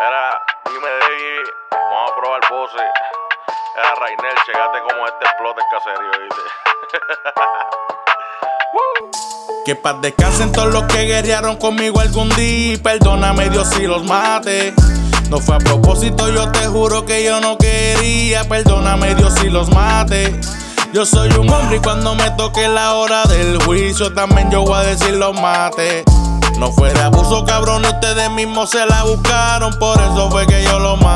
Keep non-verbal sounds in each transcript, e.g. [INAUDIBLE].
Era, dime, Debbie, vamos a probar voces. Era Rainel, checate como este explota el caserío, ¿viste? [LAUGHS] Que paz descansen todos los que guerrearon conmigo algún día. y Perdóname Dios si los mate. No fue a propósito, yo te juro que yo no quería. Perdóname Dios si los mate. Yo soy un hombre y cuando me toque la hora del juicio también yo voy a decir los mate. No fue de abuso, cabrón, ustedes mismos se la buscaron, por eso fue que yo lo maté.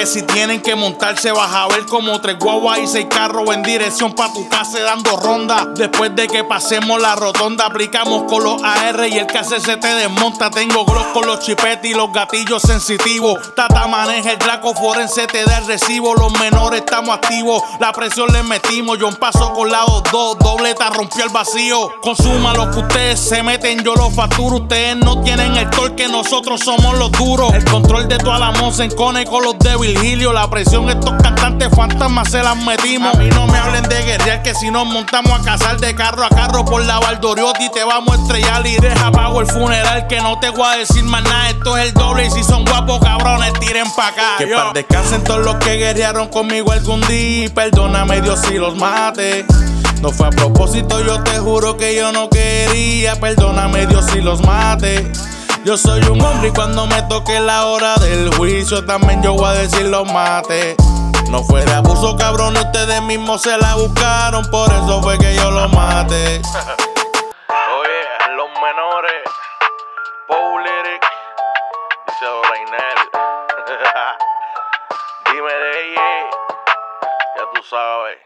Que si tienen que montarse vas a ver como tres guaguas y seis carros en dirección pa' tu casa dando ronda. Después de que pasemos la rotonda, aplicamos con los AR y el KC se te desmonta. Tengo gros con los chipetes y los gatillos sensitivos. Tata maneja el draco forense, te da el recibo. Los menores estamos activos, la presión le metimos. Yo un paso con lado dos, dobleta rompió el vacío. Consuma lo que ustedes se meten, yo lo facturo. Ustedes no tienen el torque, nosotros somos los duros. El control de toda la moza en cone con los de Virgilio. La presión, estos cantantes fantasmas se las metimos. A mí no me hablen de guerrear, que si nos montamos a cazar de carro a carro por la Valdoriotti, te vamos a estrellar y deja pago el funeral. Que no te voy a decir más nada, esto es el doble. Y si son guapos, cabrones, tiren pa' acá. Que paz descansen todos los que guerrearon conmigo algún día. y Perdóname Dios si los mate. No fue a propósito, yo te juro que yo no quería. Perdóname Dios si los mate. Yo soy un hombre y cuando me toque la hora del juicio también yo voy a decir los mates. No fue de abuso, cabrón, ustedes mismos se la buscaron, por eso fue que yo lo maté. Oye, los menores, Paul Lyric, dice Rainel. [LAUGHS] Dime de ella, ya tú sabes.